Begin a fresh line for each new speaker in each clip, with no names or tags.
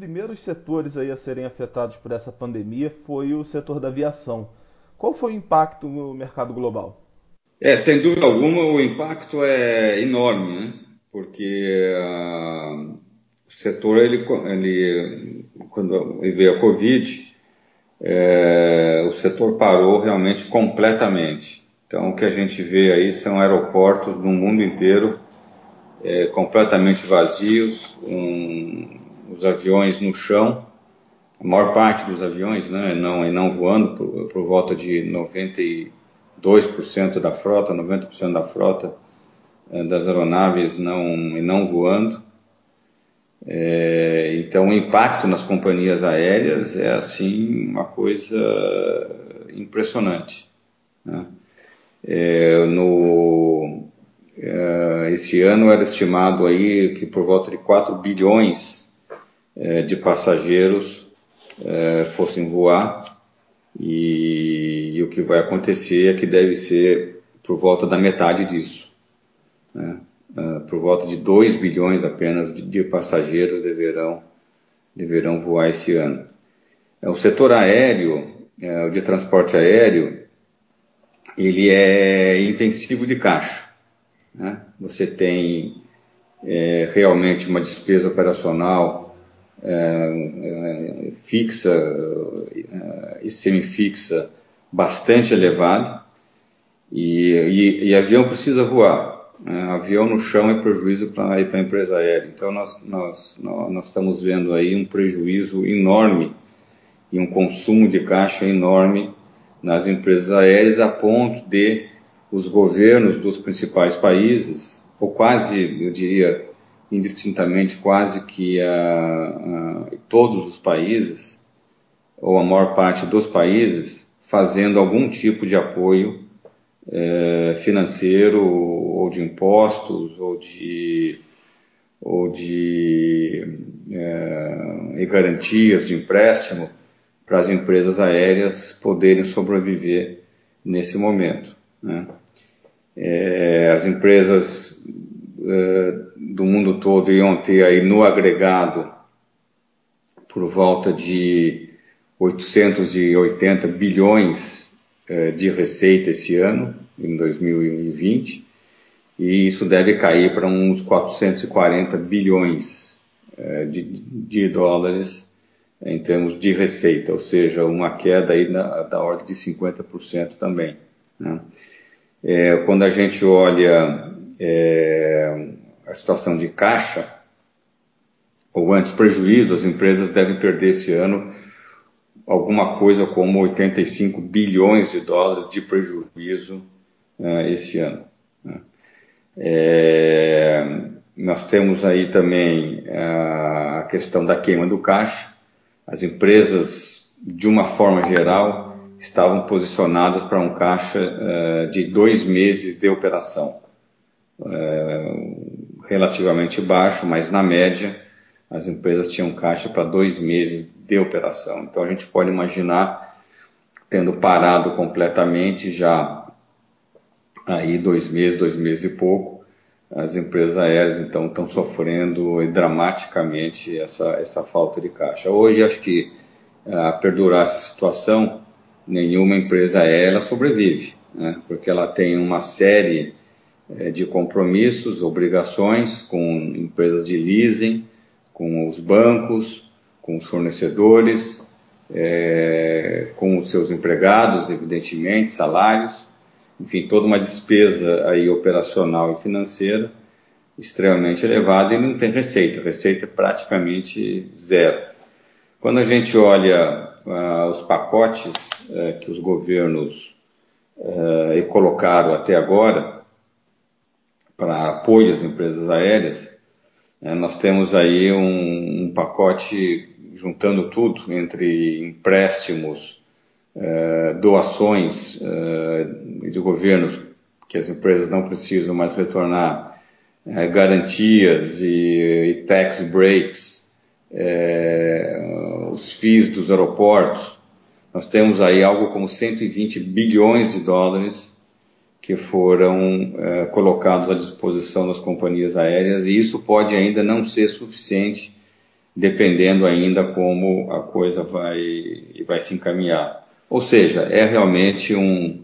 primeiros setores aí a serem afetados por essa pandemia foi o setor da aviação. Qual foi o impacto no mercado global?
É, sem dúvida alguma, o impacto é enorme, né? porque uh, o setor, ele, ele, quando veio a Covid, é, o setor parou realmente completamente. Então, o que a gente vê aí são aeroportos no mundo inteiro é, completamente vazios, um, os aviões no chão, a maior parte dos aviões, né, não, e não voando, por, por volta de 92% da frota, 90% da frota é, das aeronaves não, e não voando. É, então, o impacto nas companhias aéreas é assim uma coisa impressionante. Né? É, no, é, esse ano era estimado aí que por volta de 4 bilhões de passageiros é, fossem voar e, e, o que vai acontecer é que deve ser por volta da metade disso. Né? uh, por volta de 2 bilhões apenas de, de, passageiros deverão, deverão voar esse ano. É, o setor aéreo, o de transporte aéreo, ele é intensivo de caixa. Né? Você tem é, realmente uma despesa operacional é, é, fixa e semifixa bastante elevada e, e, e avião precisa voar. É, avião no chão é prejuízo para a empresa aérea. Então nós, nós, nós estamos vendo aí um prejuízo enorme e um consumo de caixa enorme nas empresas aéreas a ponto de os governos dos principais países, ou quase, eu diria, indistintamente, quase que a, todos os países, ou a maior parte dos países, fazendo algum tipo de apoio é, financeiro ou de impostos ou de ou de é, garantias de empréstimo para as empresas aéreas poderem sobreviver nesse momento. Né? É, as empresas é, do mundo todo iam ter aí no agregado por volta de 880 bilhões é, de receita esse ano, em 2020, e isso deve cair para uns 440 bilhões é, de, de dólares em termos de receita, ou seja, uma queda aí na, da ordem de 50% também. Né? É, quando a gente olha é, a situação de caixa, ou antes prejuízo, as empresas devem perder esse ano alguma coisa como 85 bilhões de dólares de prejuízo uh, esse ano. Né? É, nós temos aí também a questão da queima do caixa. As empresas, de uma forma geral, estavam posicionadas para um caixa uh, de dois meses de operação. Uh, relativamente baixo, mas na média as empresas tinham caixa para dois meses de operação. Então a gente pode imaginar tendo parado completamente já aí dois meses, dois meses e pouco, as empresas aéreas então estão sofrendo dramaticamente essa, essa falta de caixa. Hoje acho que a perdurar essa situação, nenhuma empresa aérea sobrevive, né? porque ela tem uma série eh, de compromissos, obrigações com empresas de leasing, com os bancos, com os fornecedores, é, com os seus empregados, evidentemente, salários, enfim, toda uma despesa aí operacional e financeira extremamente elevada e não tem receita, receita é praticamente zero. Quando a gente olha ah, os pacotes eh, que os governos eh, colocaram até agora para apoio às empresas aéreas, eh, nós temos aí um, um pacote juntando tudo entre empréstimos, eh, doações eh, de governos que as empresas não precisam mais retornar, eh, garantias e, e, tax breaks, os FIIs dos aeroportos. Nós temos aí algo como 120 bilhões de dólares que foram colocados à disposição das companhias aéreas e isso pode ainda não ser suficiente dependendo ainda como a coisa vai, vai se encaminhar. Ou seja, é realmente um,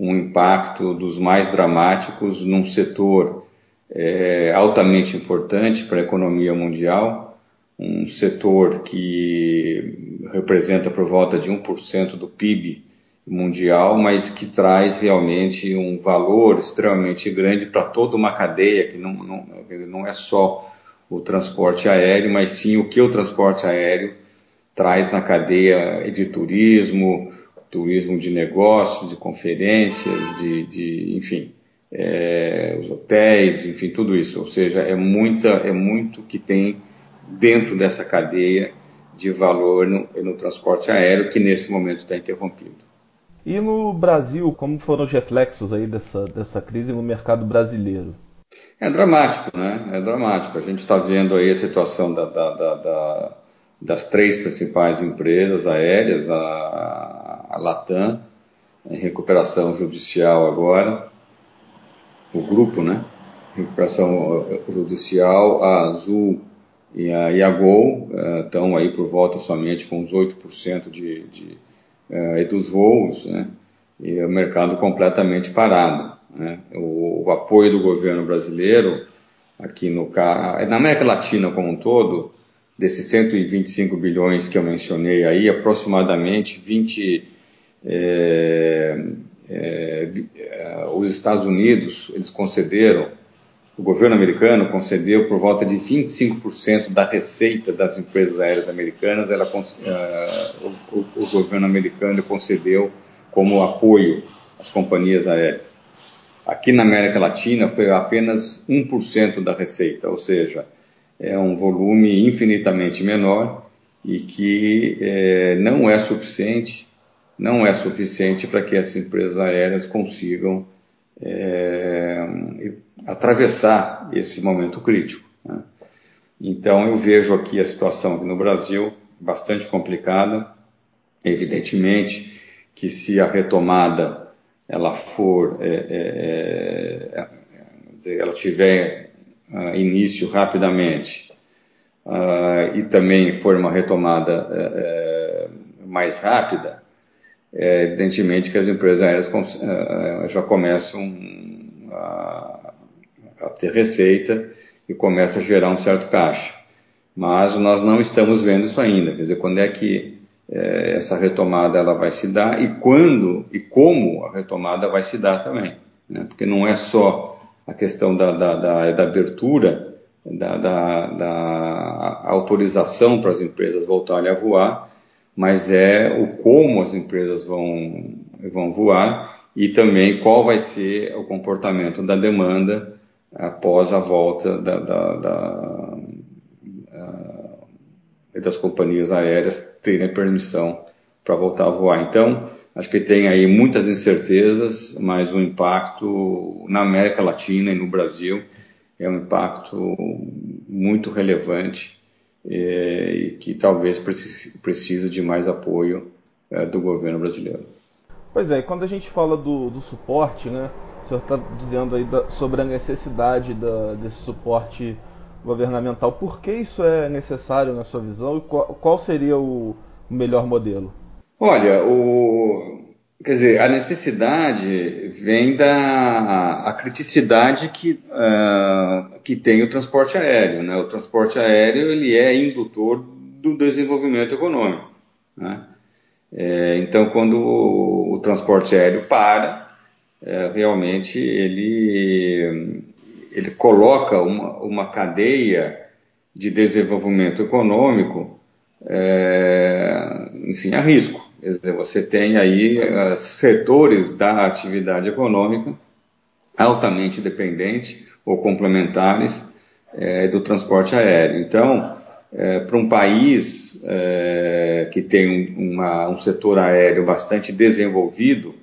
um impacto dos mais dramáticos num setor é, altamente importante para a economia mundial, um setor que representa por volta de 1% do PIB mundial, mas que traz realmente um valor extremamente grande para toda uma cadeia, que não, não, não é só o transporte aéreo, mas sim o que o transporte aéreo traz na cadeia de turismo, turismo de negócios, de conferências, de, de enfim, é, os hotéis, enfim, tudo isso. Ou seja, é, muita, é muito que tem dentro dessa cadeia de valor no, no transporte aéreo que nesse momento está interrompido.
E no Brasil, como foram os reflexos aí dessa, dessa crise no mercado brasileiro?
É dramático, né? É dramático. A gente está vendo aí a situação da, da, da, das três principais empresas aéreas, a, a Latam, em recuperação judicial agora, o grupo, né? Recuperação judicial, a Azul e a, e a Gol estão aí por volta somente com uns 8% de, de uh, dos voos, né? E o mercado completamente parado. Né? O, o, apoio do governo brasileiro aqui no na América Latina como um todo, desses 125 bilhões que eu mencionei aí, aproximadamente 20 é, é, os Estados Unidos eles concederam, o governo americano concedeu por volta de 25% da receita das empresas aéreas americanas, ela, uh, o, o, governo americano concedeu como apoio às companhias aéreas. Aqui na América Latina foi apenas 1% da receita, ou seja, é um volume infinitamente menor e que é, não é suficiente, não é suficiente para que as empresas aéreas consigam é, atravessar esse momento crítico. Né? Então eu vejo aqui a situação aqui no Brasil bastante complicada. Evidentemente que se a retomada ela for, é, é, é dizer, ela tiver uh, início rapidamente uh, e também for uma retomada uh, mais rápida, é evidentemente que as empresas aéreas já começam a, a ter receita e começa a gerar um certo caixa. Mas nós não estamos vendo isso ainda. Quer dizer, quando é que é, essa retomada ela vai se dar e quando e como a retomada vai se dar também. Né? Porque não é só a questão da, da, da, da abertura, da, da, autorização para as empresas voltarem a voar, mas é o como as empresas vão, vão voar e também qual vai ser o comportamento da demanda após a volta da, da, da, das companhias aéreas terem permissão para voltar a voar. Então, acho que tem aí muitas incertezas, mas o impacto na América Latina e no Brasil é um impacto muito relevante é, e que talvez precise, de mais apoio é, do governo brasileiro.
Pois é, quando a gente fala do, do suporte, né, o senhor está dizendo aí da, sobre a necessidade da, desse suporte governamental. Por que isso é necessário na sua visão e qual, qual seria o melhor modelo?
Olha, o, quer dizer, a necessidade vem da a criticidade que, uh, que tem o transporte aéreo. Né? O transporte aéreo ele é indutor do desenvolvimento econômico. Né? É, então, quando o, o, transporte aéreo para, é, realmente ele ele coloca uma, uma cadeia de desenvolvimento econômico, é, enfim, a risco. Você tem aí uh, setores da atividade econômica altamente dependentes ou complementares é, do transporte aéreo. Então, é, para um país é, que tem um, uma, um, setor aéreo bastante desenvolvido,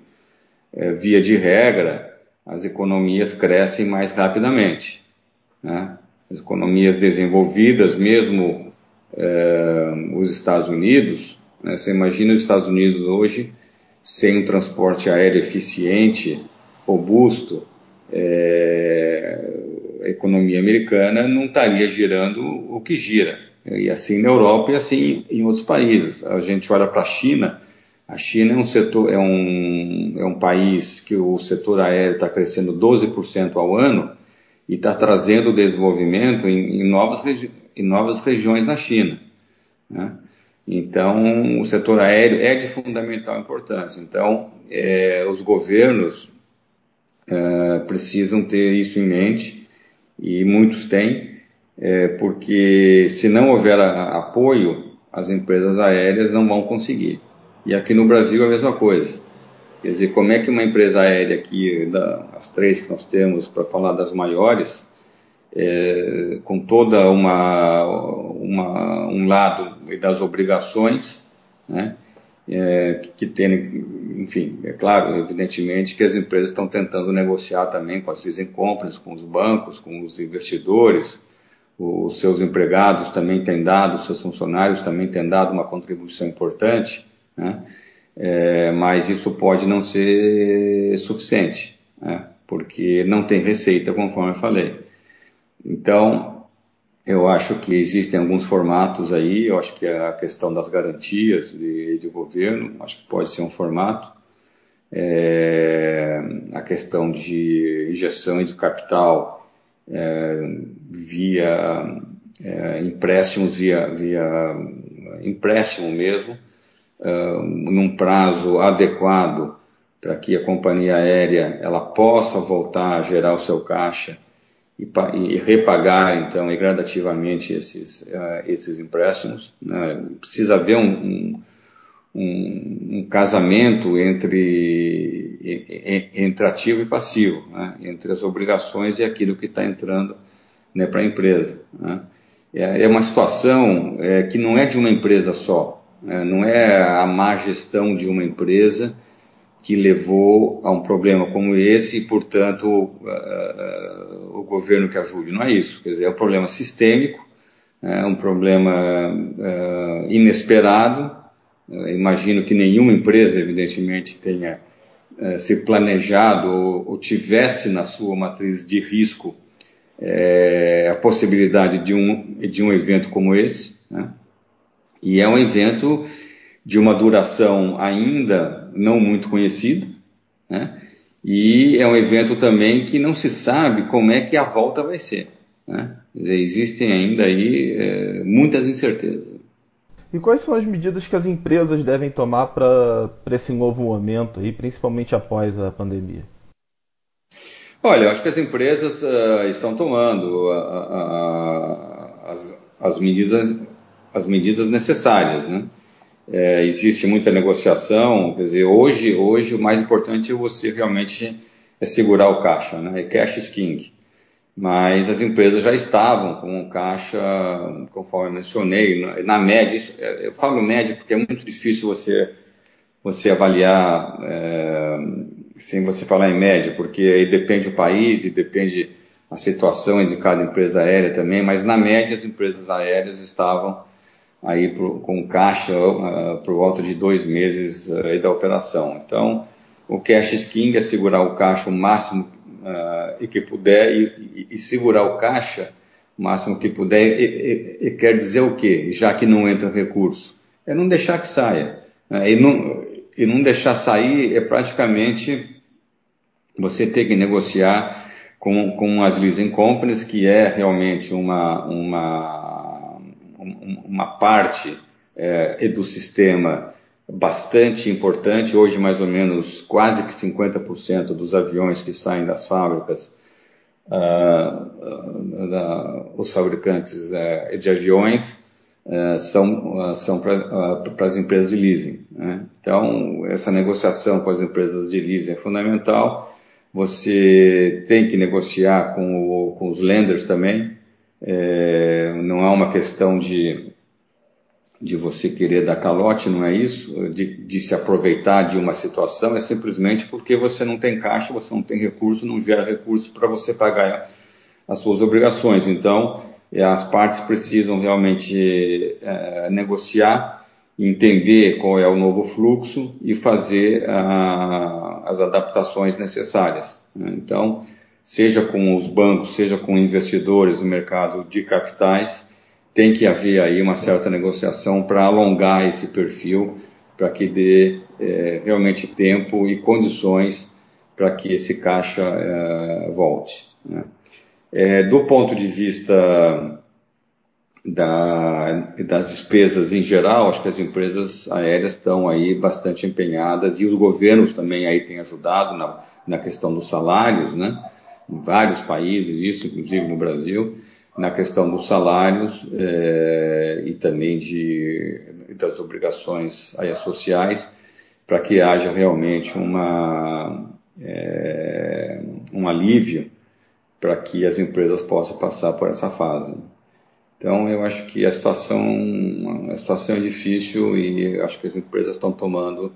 é, via de regra, as economias crescem mais rapidamente. Né? As economias desenvolvidas, mesmo é, os Estados Unidos, né? você imagina os Estados Unidos hoje sem um transporte aéreo eficiente, robusto, é, a economia americana não estaria girando o que gira. E assim na Europa e assim em outros países. A gente olha para a China, a China é um setor, é um, é um país que o setor aéreo está crescendo 12% ao ano e está trazendo desenvolvimento em, em, novas em novas regiões na China. Né? Então, o setor aéreo é de fundamental importância. Então, é, os governos é, precisam ter isso em mente e muitos têm, é, porque se não houver a, apoio, as empresas aéreas não vão conseguir. E aqui no Brasil é a mesma coisa. Quer dizer, como é que uma empresa aérea aqui, da, as três que nós temos, para falar das maiores, é, com toda uma, uma, um lado das obrigações, né, é, que, que tem, enfim, é claro, evidentemente que as empresas estão tentando negociar também com as leasing companies, com os bancos, com os investidores, os seus empregados também têm dado, os seus funcionários também têm dado uma contribuição importante, né? é, mas isso pode não ser suficiente, né? porque não tem receita, conforme eu falei. Então, eu acho que existem alguns formatos aí, eu acho que a questão das garantias de, de governo, acho que pode ser um formato, é, a questão de injeção de capital é, via é, empréstimos, via, via empréstimo mesmo, num prazo adequado para que a companhia aérea ela possa voltar a gerar o seu caixa e, e repagar então e gradativamente esses, uh, esses empréstimos. Né? Precisa haver um, um, um, um casamento entre, entre ativo e passivo, né? entre as obrigações e aquilo que está entrando né, para a empresa. Né? É, é uma situação é, que não é de uma empresa só. É, não é a má gestão de uma empresa que levou a um problema como esse e, portanto, o governo que ajude. Não é isso. Quer dizer, é um problema sistêmico, é um problema inesperado. Imagino que nenhuma empresa, evidentemente, tenha se planejado ou, tivesse na sua matriz de risco é, a possibilidade de um, de um evento como esse. Né? E é um evento de uma duração ainda não muito conhecida, né? e é um evento também que não se sabe como é que a volta vai ser. Né? Dizer, existem ainda aí é, muitas incertezas.
E quais são as medidas que as empresas devem tomar para esse novo momento, aí, principalmente após a pandemia?
Olha, eu acho que as empresas uh, estão tomando uh, uh, as, as medidas as medidas necessárias. Né? É, existe muita negociação, quer dizer, hoje, hoje o mais importante é você realmente é segurar o caixa, né? É cash is king. Mas as empresas já estavam com o caixa, conforme eu mencionei, na, na média, isso, é, eu falo média porque é muito difícil você, você avaliar é, sem você falar em média, porque aí depende do país e depende a situação de cada empresa aérea também, mas na média as empresas aéreas estavam aí pro, com caixa uh, por volta de dois meses uh, da operação. Então, o cash king é segurar o caixa o máximo uh, e que puder e, e, e, segurar o caixa o máximo que puder. E, e, quer dizer o quê? Já que não entra recurso, é não deixar que saia. Né? e, não, e não deixar sair é praticamente você ter que negociar com, com as leasing companies, que é realmente uma, uma uma parte é, do sistema bastante importante. Hoje, mais ou menos, quase que 50% dos aviões que saem das fábricas, uh, uh, os fabricantes uh, de aviões, são, são para as empresas de leasing. Né? Então, essa negociação com as empresas de leasing é fundamental. Você tem que negociar com, o, com os lenders também. É, não é uma questão de de você querer dar calote, não é isso? De, de, se aproveitar de uma situação, é simplesmente porque você não tem caixa, você não tem recurso, não gera recurso para você pagar as suas obrigações. Então, é, as partes precisam realmente é, negociar, entender qual é o novo fluxo e fazer a, as adaptações necessárias. Né? Então, seja com os bancos, seja com investidores no mercado de capitais, tem que haver aí uma certa negociação para alongar esse perfil, para que dê é, realmente tempo e condições para que esse caixa é, volte. Né? É, do ponto de vista da, das despesas em geral, acho que as empresas aéreas estão aí bastante empenhadas e os governos também aí têm ajudado na, na questão dos salários, né? Em vários países, isso inclusive no Brasil, na questão dos salários é, e também de, das obrigações sociais, para que haja realmente uma, é, um alívio para que as empresas possam passar por essa fase. Então, eu acho que a situação, a situação é difícil e acho que as empresas estão tomando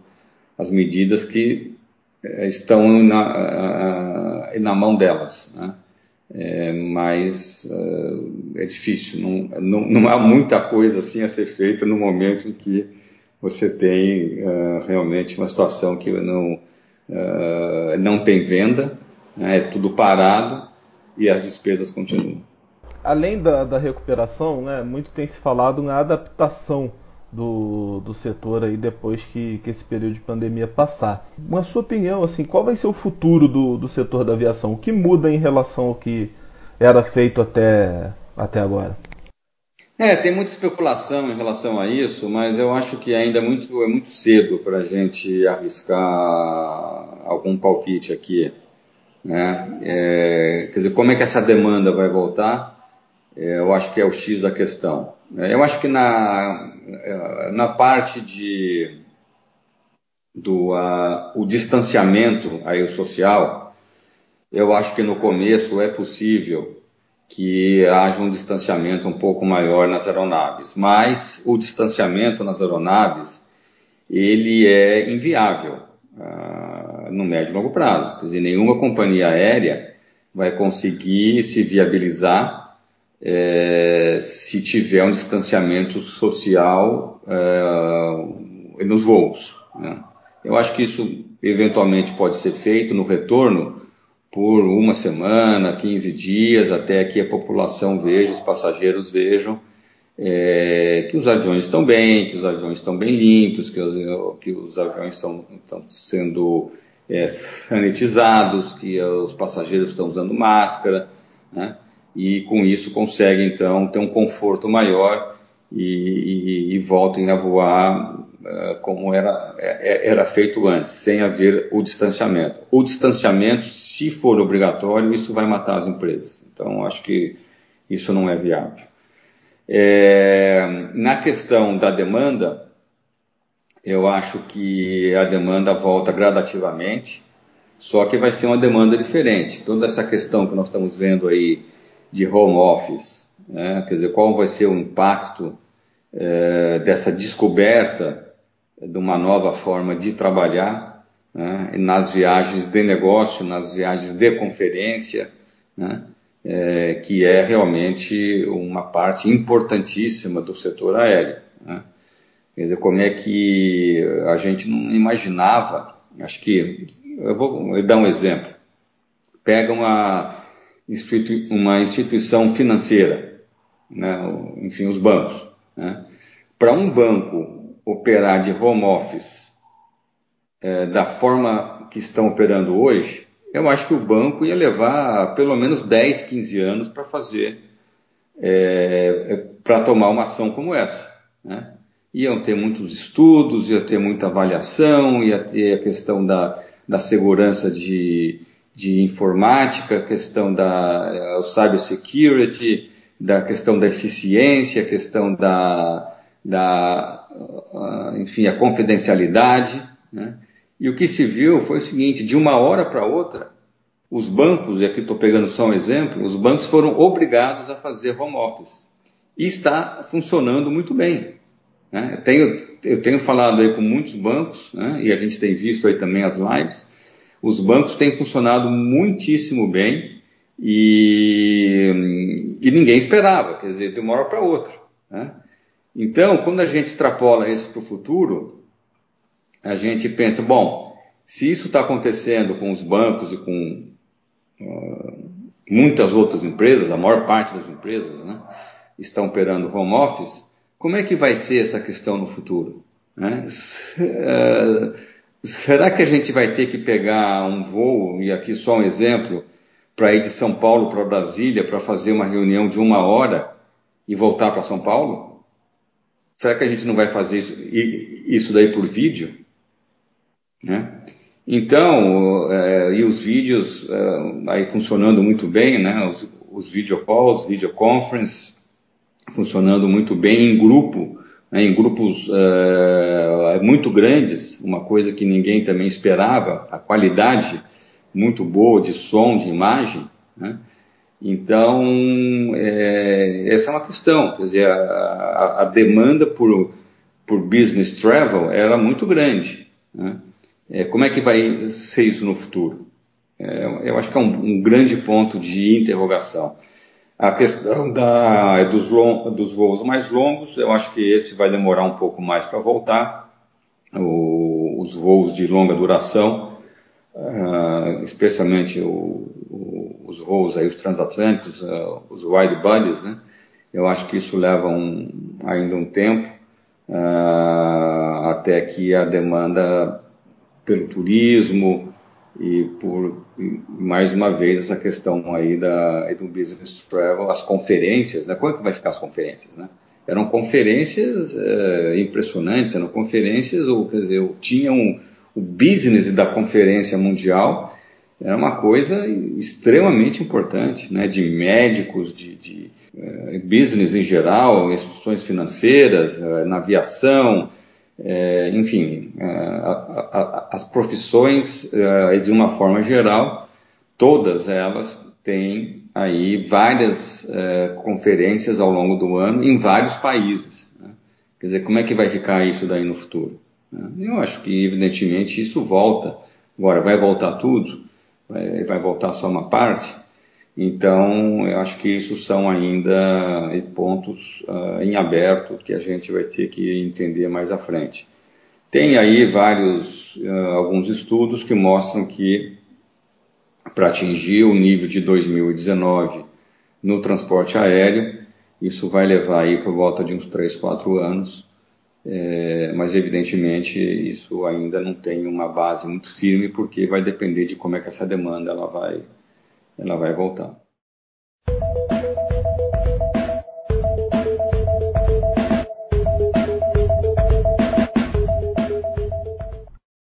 as medidas que estão na, na mão delas. Né? É, mas é difícil, não, não, não, há muita coisa assim a ser feita no momento em que você tem uh, realmente uma situação que não, uh, não tem venda, né? é tudo parado e as despesas continuam
além da, da recuperação, né, muito tem se falado na adaptação do, do setor aí depois que, que esse período de pandemia passar. Na sua opinião, assim, qual vai ser o futuro do, do setor da aviação? O que muda em relação ao que era feito até, até agora?
É, tem muita especulação em relação a isso, mas eu acho que ainda é muito, é muito cedo para a gente arriscar algum palpite aqui. Né? É, quer dizer, como é que essa demanda vai voltar? É, eu acho que é o X da questão. Eu acho que na, é, na parte de do uh, o distanciamento aí social, eu acho que no começo é possível que haja um distanciamento um pouco maior nas aeronaves, mas o distanciamento nas aeronaves ele é inviável uh, no médio e longo prazo. Quer dizer, nenhuma companhia aérea vai conseguir se viabilizar é, se tiver um distanciamento social é, nos voos. Né? Eu acho que isso eventualmente pode ser feito no retorno por uma semana, 15 dias, até que a população veja, os passageiros vejam é, que os aviões estão bem, que os aviões estão bem limpos, que os, que os aviões estão, estão sendo é, sanitizados, que os passageiros estão usando máscara. Né? E com isso conseguem então ter um conforto maior e, e, e voltem a voar uh, como era, é, é, era feito antes, sem haver o distanciamento. O distanciamento, se for obrigatório, isso vai matar as empresas. Então, acho que isso não é viável. É, na questão da demanda, eu acho que a demanda volta gradativamente, só que vai ser uma demanda diferente. Toda essa questão que nós estamos vendo aí de home office, né? quer dizer, qual vai ser o impacto é, dessa descoberta de uma nova forma de trabalhar né? nas viagens de negócio, nas viagens de conferência, né? é, que é realmente uma parte importantíssima do setor aéreo. Né? Quer dizer, como é que a gente não imaginava, acho que, eu vou dar um exemplo, pega uma, uma instituição financeira, né, enfim, os bancos. Né? Para um banco operar de home office é, da forma que estão operando hoje, eu acho que o banco ia levar pelo menos 10, 15 anos para fazer, é, é para tomar uma ação como essa. Né? Iam ter muitos estudos, ia ter muita avaliação, ia ter a questão da, da segurança de, de informática, questão da eh, cybersecurity, da questão da eficiência, a questão da, da uh, enfim, a confidencialidade. Né? E o que se viu foi o seguinte: de uma hora para outra, os bancos, e aqui estou pegando só um exemplo, os bancos foram obrigados a fazer home office. E está funcionando muito bem. Né? Eu, tenho, eu tenho falado aí com muitos bancos, né? e a gente tem visto aí também as lives, os bancos têm funcionado muitíssimo bem e, e ninguém esperava, quer dizer, de uma hora para outra. Né? Então, quando a gente extrapola isso para o futuro, a gente pensa, bom, se isso está acontecendo com os bancos e com uh, muitas outras empresas, a maior parte das empresas, né? estão operando home office, como é que vai ser essa questão no futuro? Né? É, será que a gente vai ter que pegar um voo, e aqui só um exemplo, para ir de São Paulo para Brasília para fazer uma reunião de uma hora e voltar para São Paulo? Será que a gente não vai fazer isso, isso daí por vídeo? Né? Então, é, e os vídeos é, aí funcionando muito bem, né? Os, os video calls, video conference, funcionando muito bem em grupo, né? em grupos é, muito grandes, uma coisa que ninguém também esperava, a qualidade muito boa de som, de imagem, né? Então, é, essa é uma questão, quer dizer, a, a, demanda por, por business travel era muito grande, né? É, como é que vai ser isso no futuro? É, eu acho que é um, um, grande ponto de interrogação. A questão da, dos, long, dos voos mais longos, eu acho que esse vai demorar um pouco mais para voltar. O, os voos de longa duração, uh, especialmente o, o, os voos aí, os transatlânticos, uh, os wide bodies, né? Eu acho que isso leva um, ainda um tempo uh, até que a demanda pelo turismo e por mais uma vez essa questão aí da do business travel, as conferências, né? Como é que vai ficar as conferências, né? Eram conferências é, impressionantes, eram conferências, ou quer dizer, tinham o business da conferência mundial era uma coisa extremamente importante, né? De médicos, de, de uh, business em geral, instituições financeiras, uh, na aviação, é, enfim, é, a, a, as profissões, é, de uma forma geral, todas elas têm aí várias é, conferências ao longo do ano em vários países. Né? Quer dizer, como é que vai ficar isso daí no futuro? Né? Eu acho que, evidentemente, isso volta. Agora, vai voltar tudo? Vai, vai voltar só uma parte? Então, eu acho que isso são ainda pontos uh, em aberto que a gente vai ter que entender mais à frente. Tem aí vários, uh, alguns estudos que mostram que para atingir o nível de 2019 no transporte aéreo, isso vai levar aí por volta de uns 3, 4 anos, é, mas evidentemente isso ainda não tem uma base muito firme porque vai depender de como é que essa demanda ela vai ela vai voltar.